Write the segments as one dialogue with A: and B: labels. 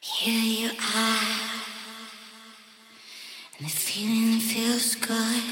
A: Here you are, and the feeling feels good.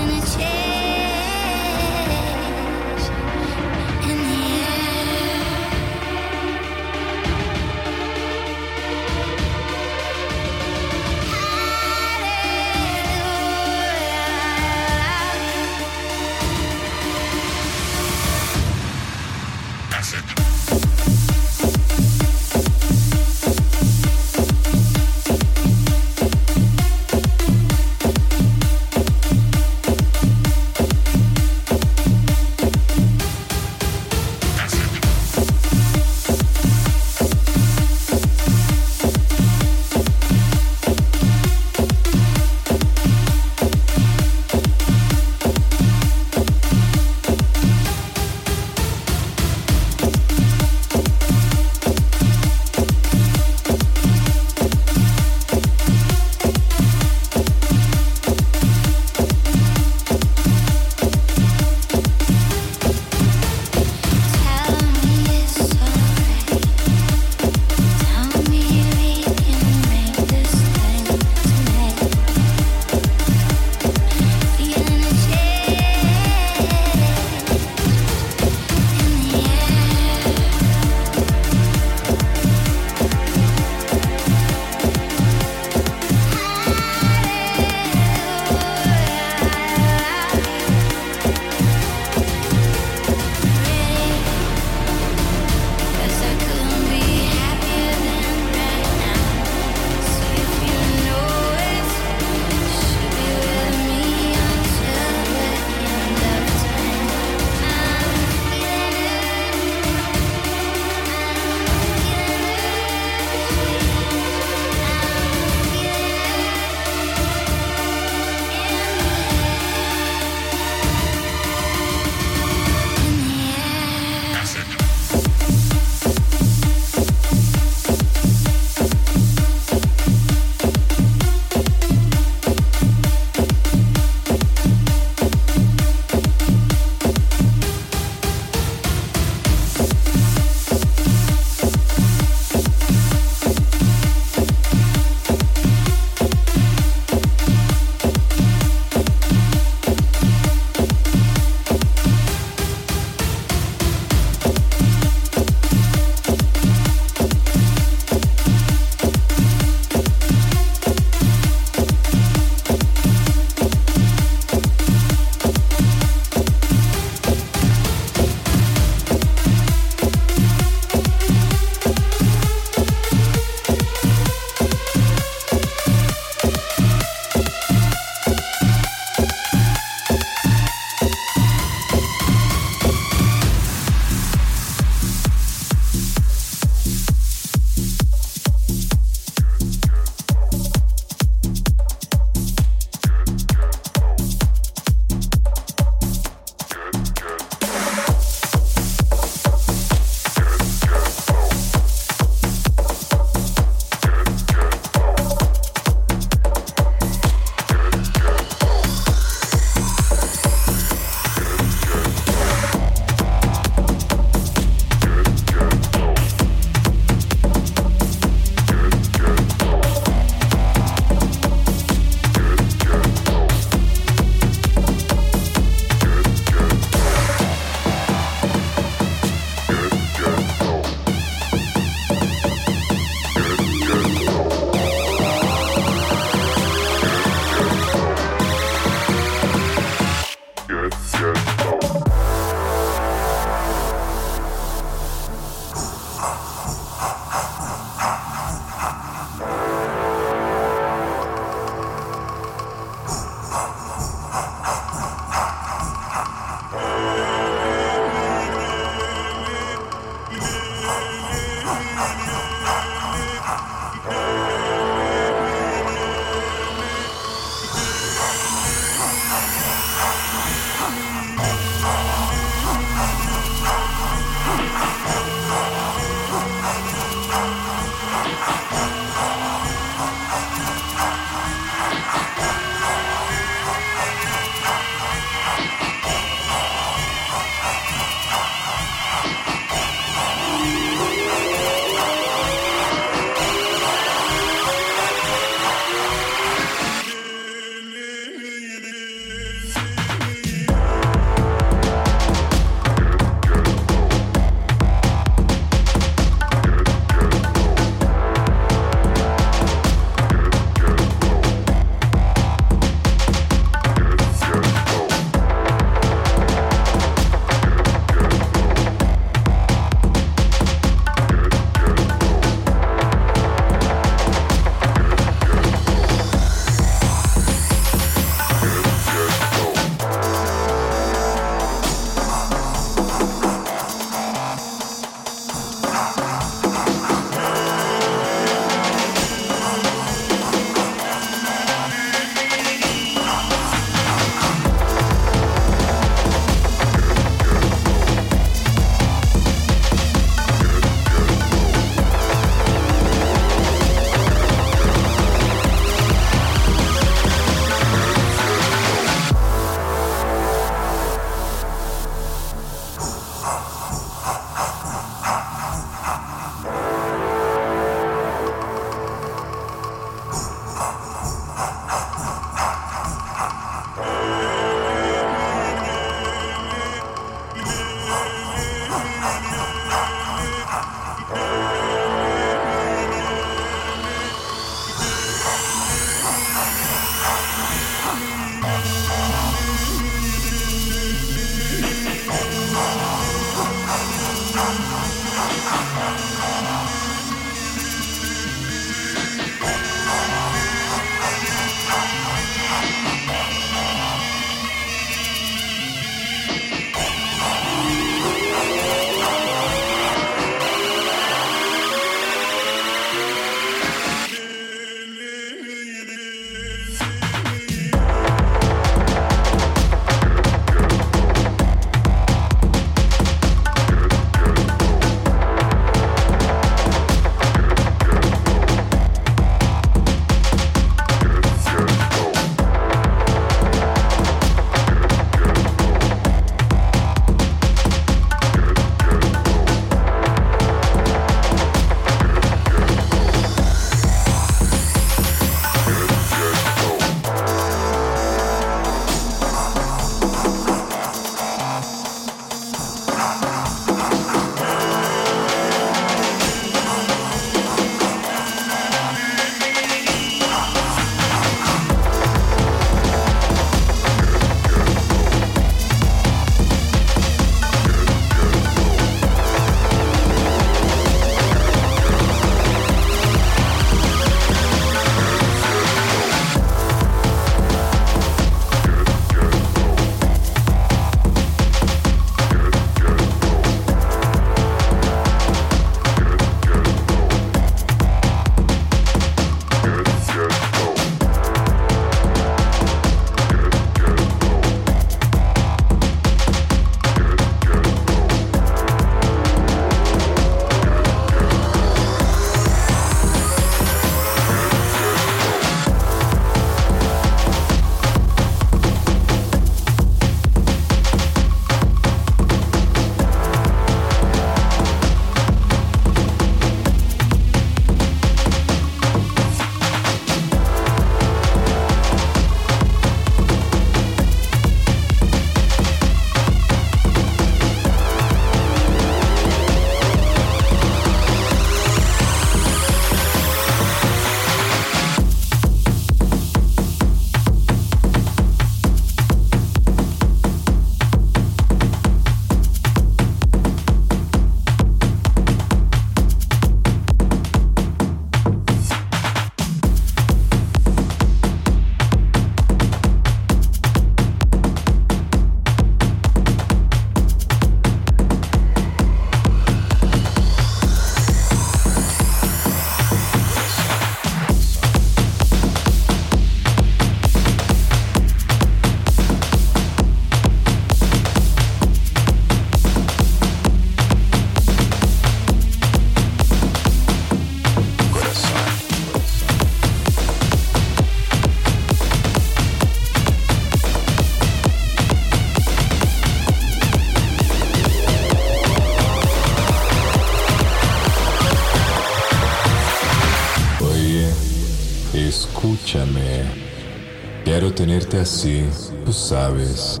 B: Así, tú sabes.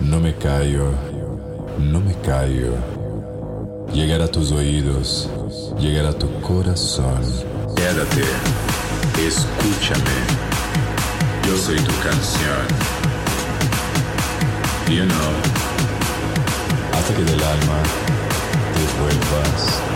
B: No me callo, no me callo. Llegar a tus oídos, llegar a tu corazón.
C: Quédate, escúchame. Yo soy tu canción. You know.
B: Hasta que del alma te vuelvas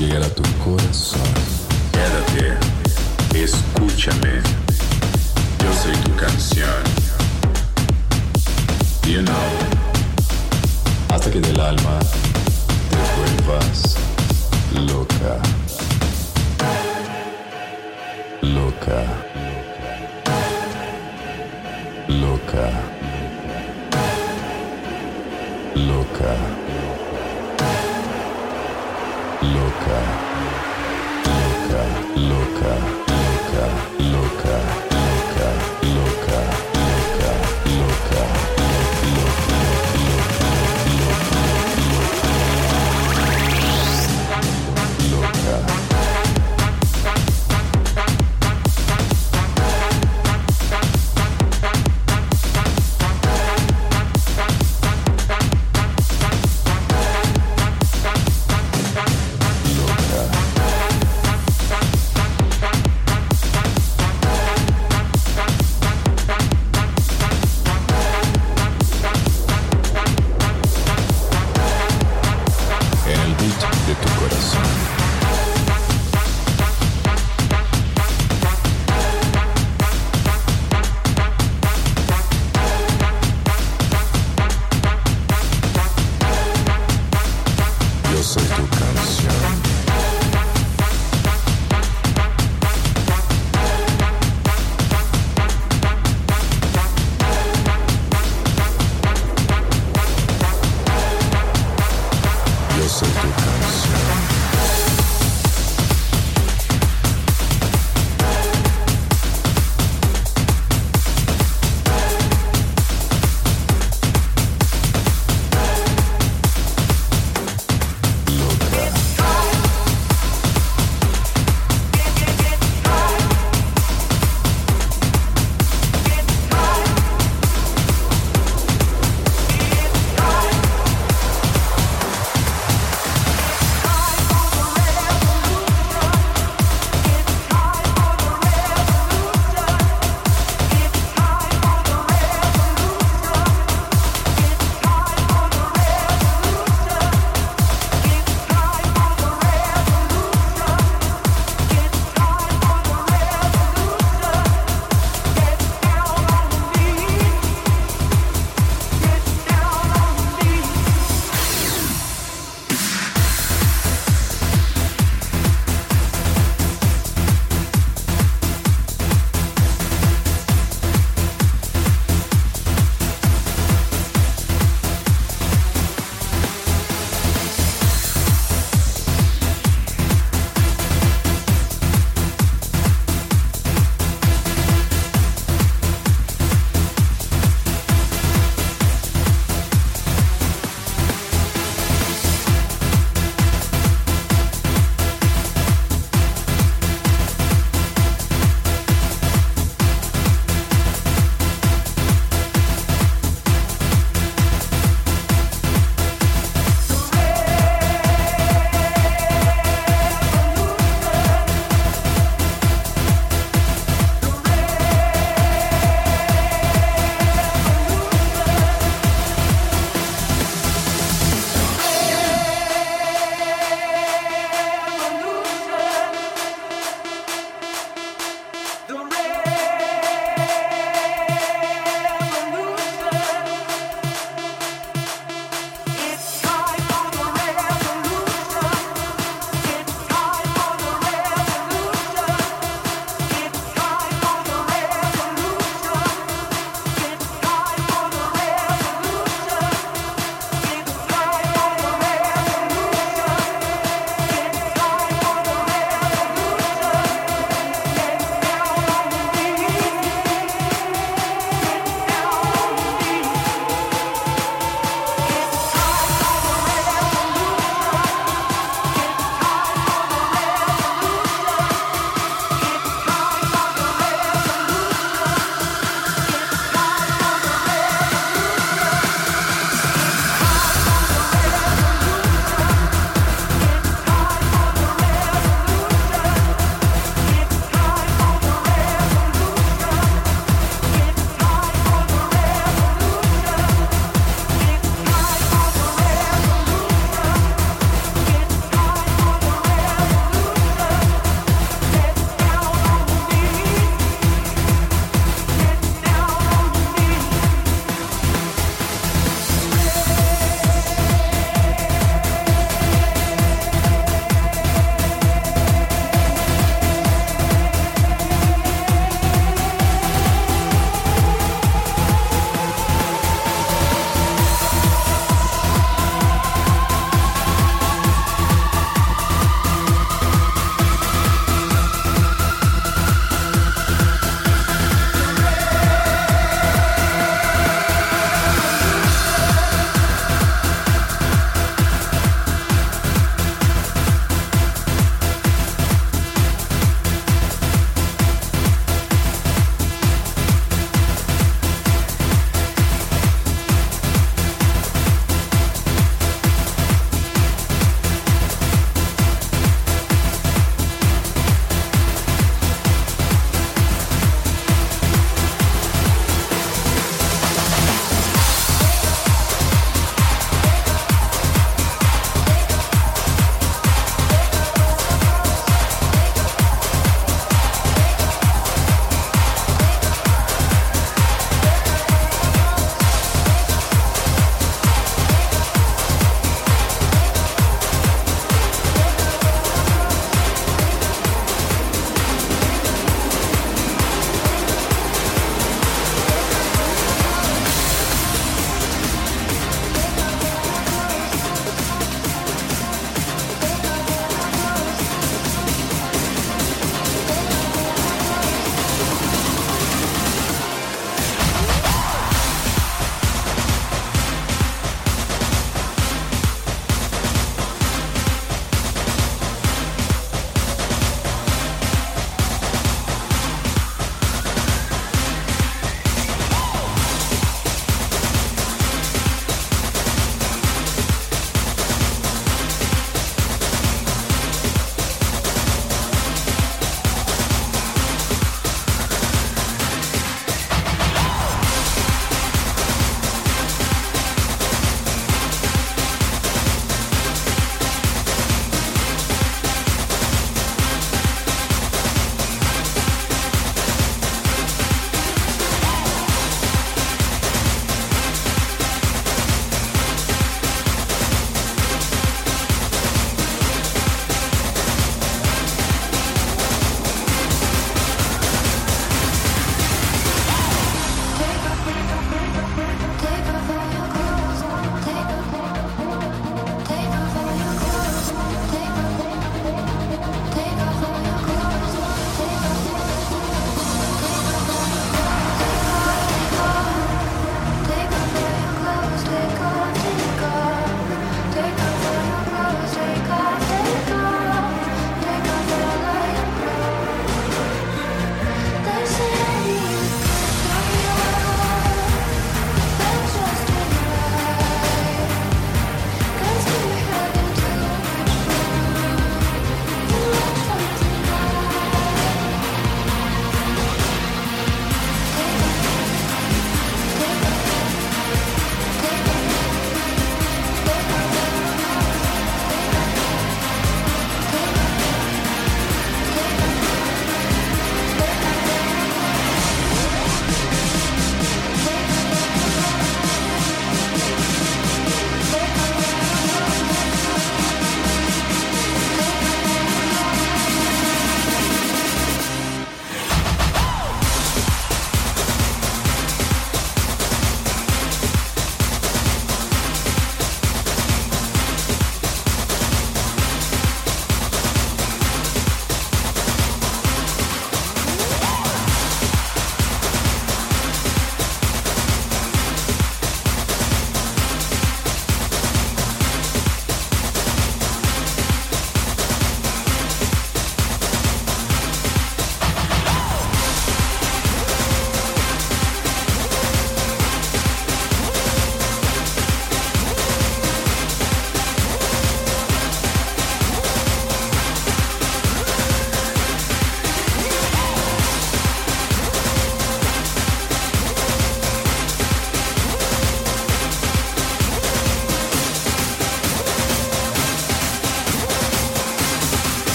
D: llegar a tu corazón. Quédate, escúchame. Yo soy tu canción. You know. Hasta que del alma te vuelvas loca. Loca. Loca. Loca. Yeah.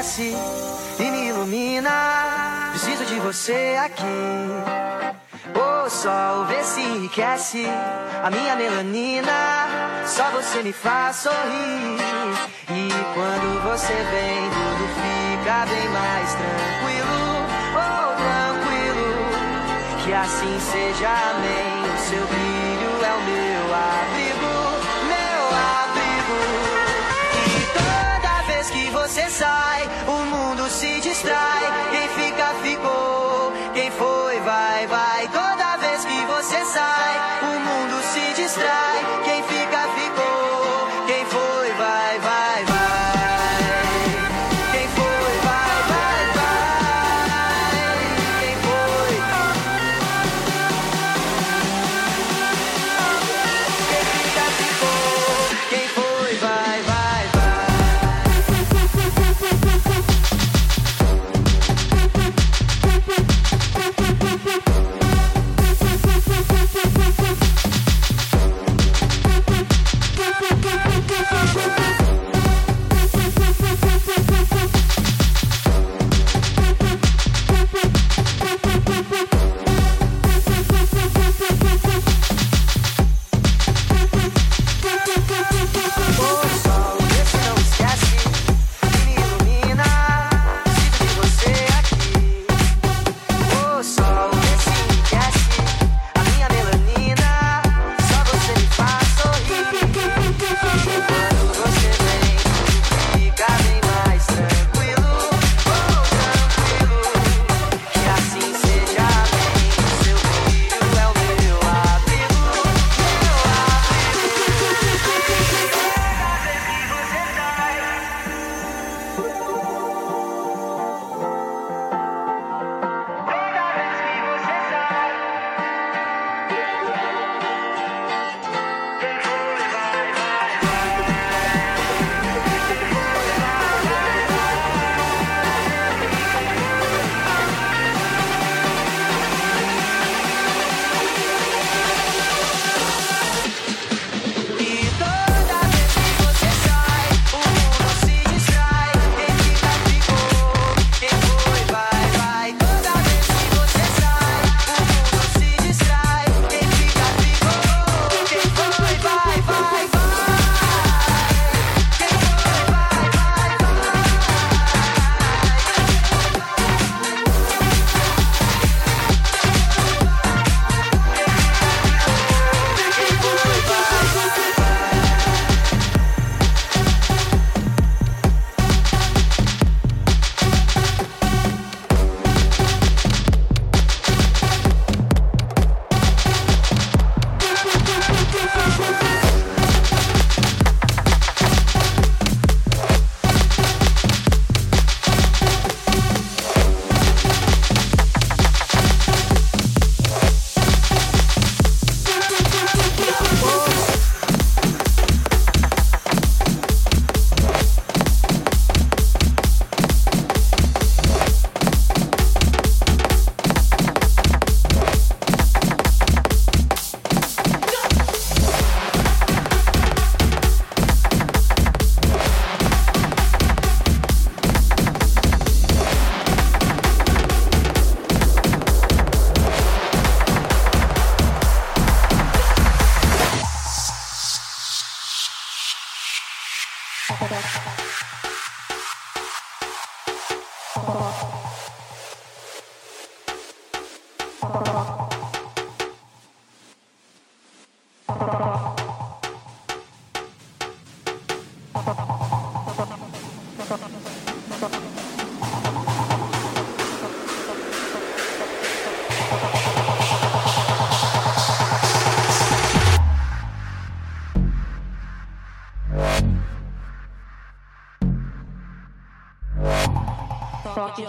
D: e me ilumina. Preciso de você aqui. O sol vê se enriquece a minha melanina. Só você me faz sorrir. E quando você vem, tudo fica bem mais tranquilo. Oh, tranquilo. Que assim seja, amém. O seu brilho. você sai, o mundo se distrai. Quem fica, ficou.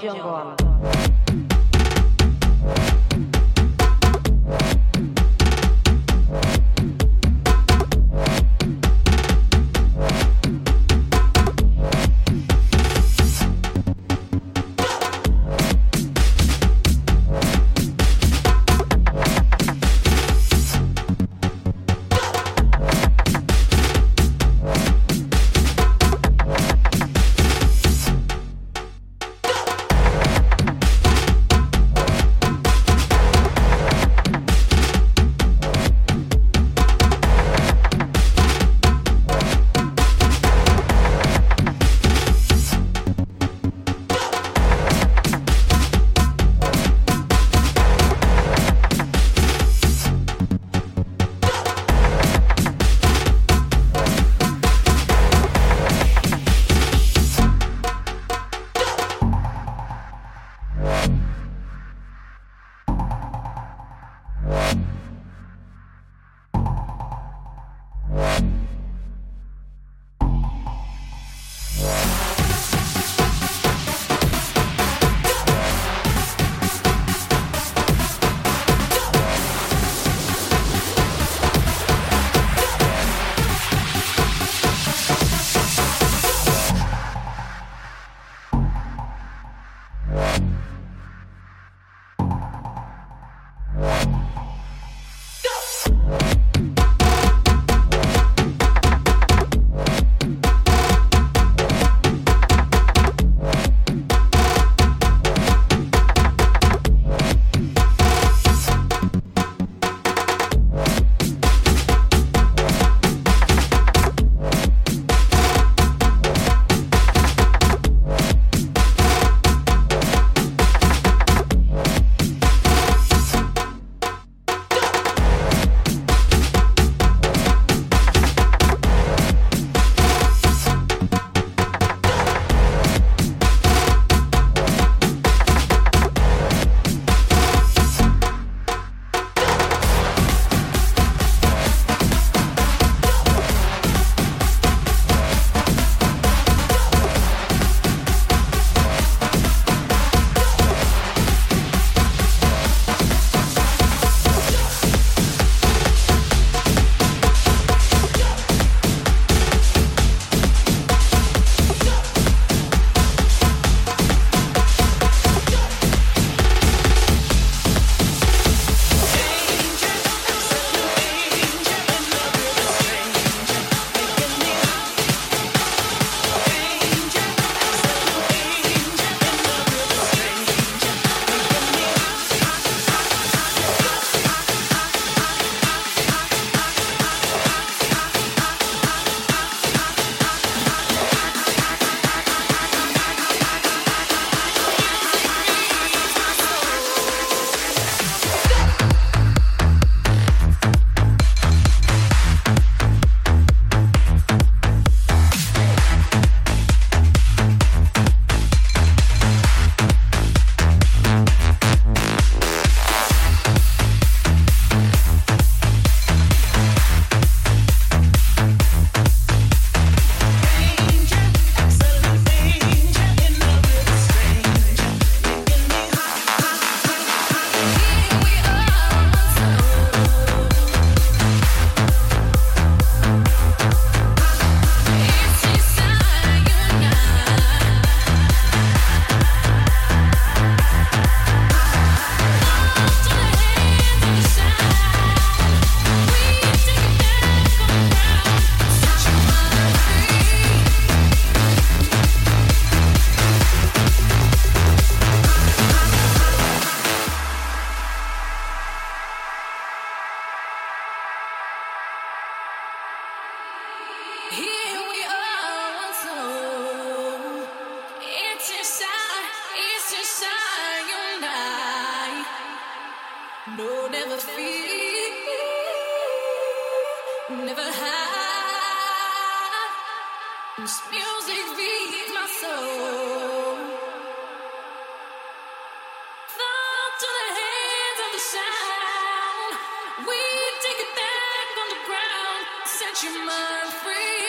E: 见过吗？
F: Thank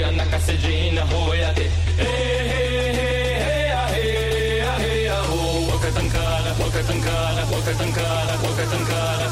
G: kuya nakasijina ho hey hey hey hey ah hey ah hey ah ho wakatankara wakatankara wakatankara wakatankara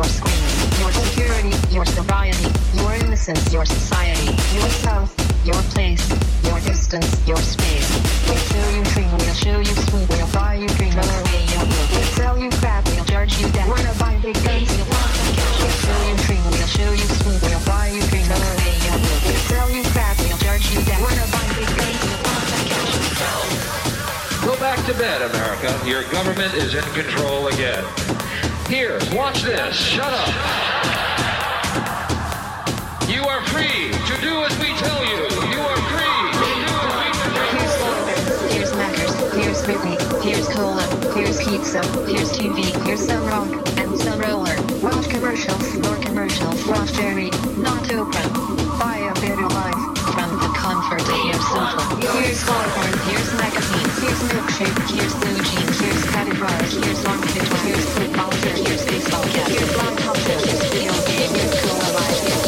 H: your screen, your security, your sobriety, your innocence, your society, yourself, your place, your distance, your space. We'll show you free, we'll show you sweet, we'll buy you dream, we'll array your book, we'll sell you crap, we'll charge you debt, We're gonna buy big guns, we'll want to kill. We'll show you free, we'll show you sweet, we'll buy you dream, we'll array your book, we'll sell you crap, we'll charge you debt, We're gonna buy big guns, we'll want to kill.
I: Go back to bed, America. Your government is in control again. Here, watch this. Shut up. You are free to do as we tell you. You are free to do as we
H: Here's Whataburger, here's Macca's, here's Whitney, here's Cola, here's pizza, here's TV, here's some rock, and some roller. Watch commercials, more commercials, watch Jerry, not open. Buy a better life of your. Here's here's magazines, here's milkshake, here's blue jeans, here's patty fries, here's picture, here's football, here's baseball cap, here's long cocktail, here's video game, here's cola life,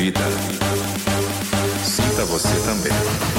B: vida. Sinta você também.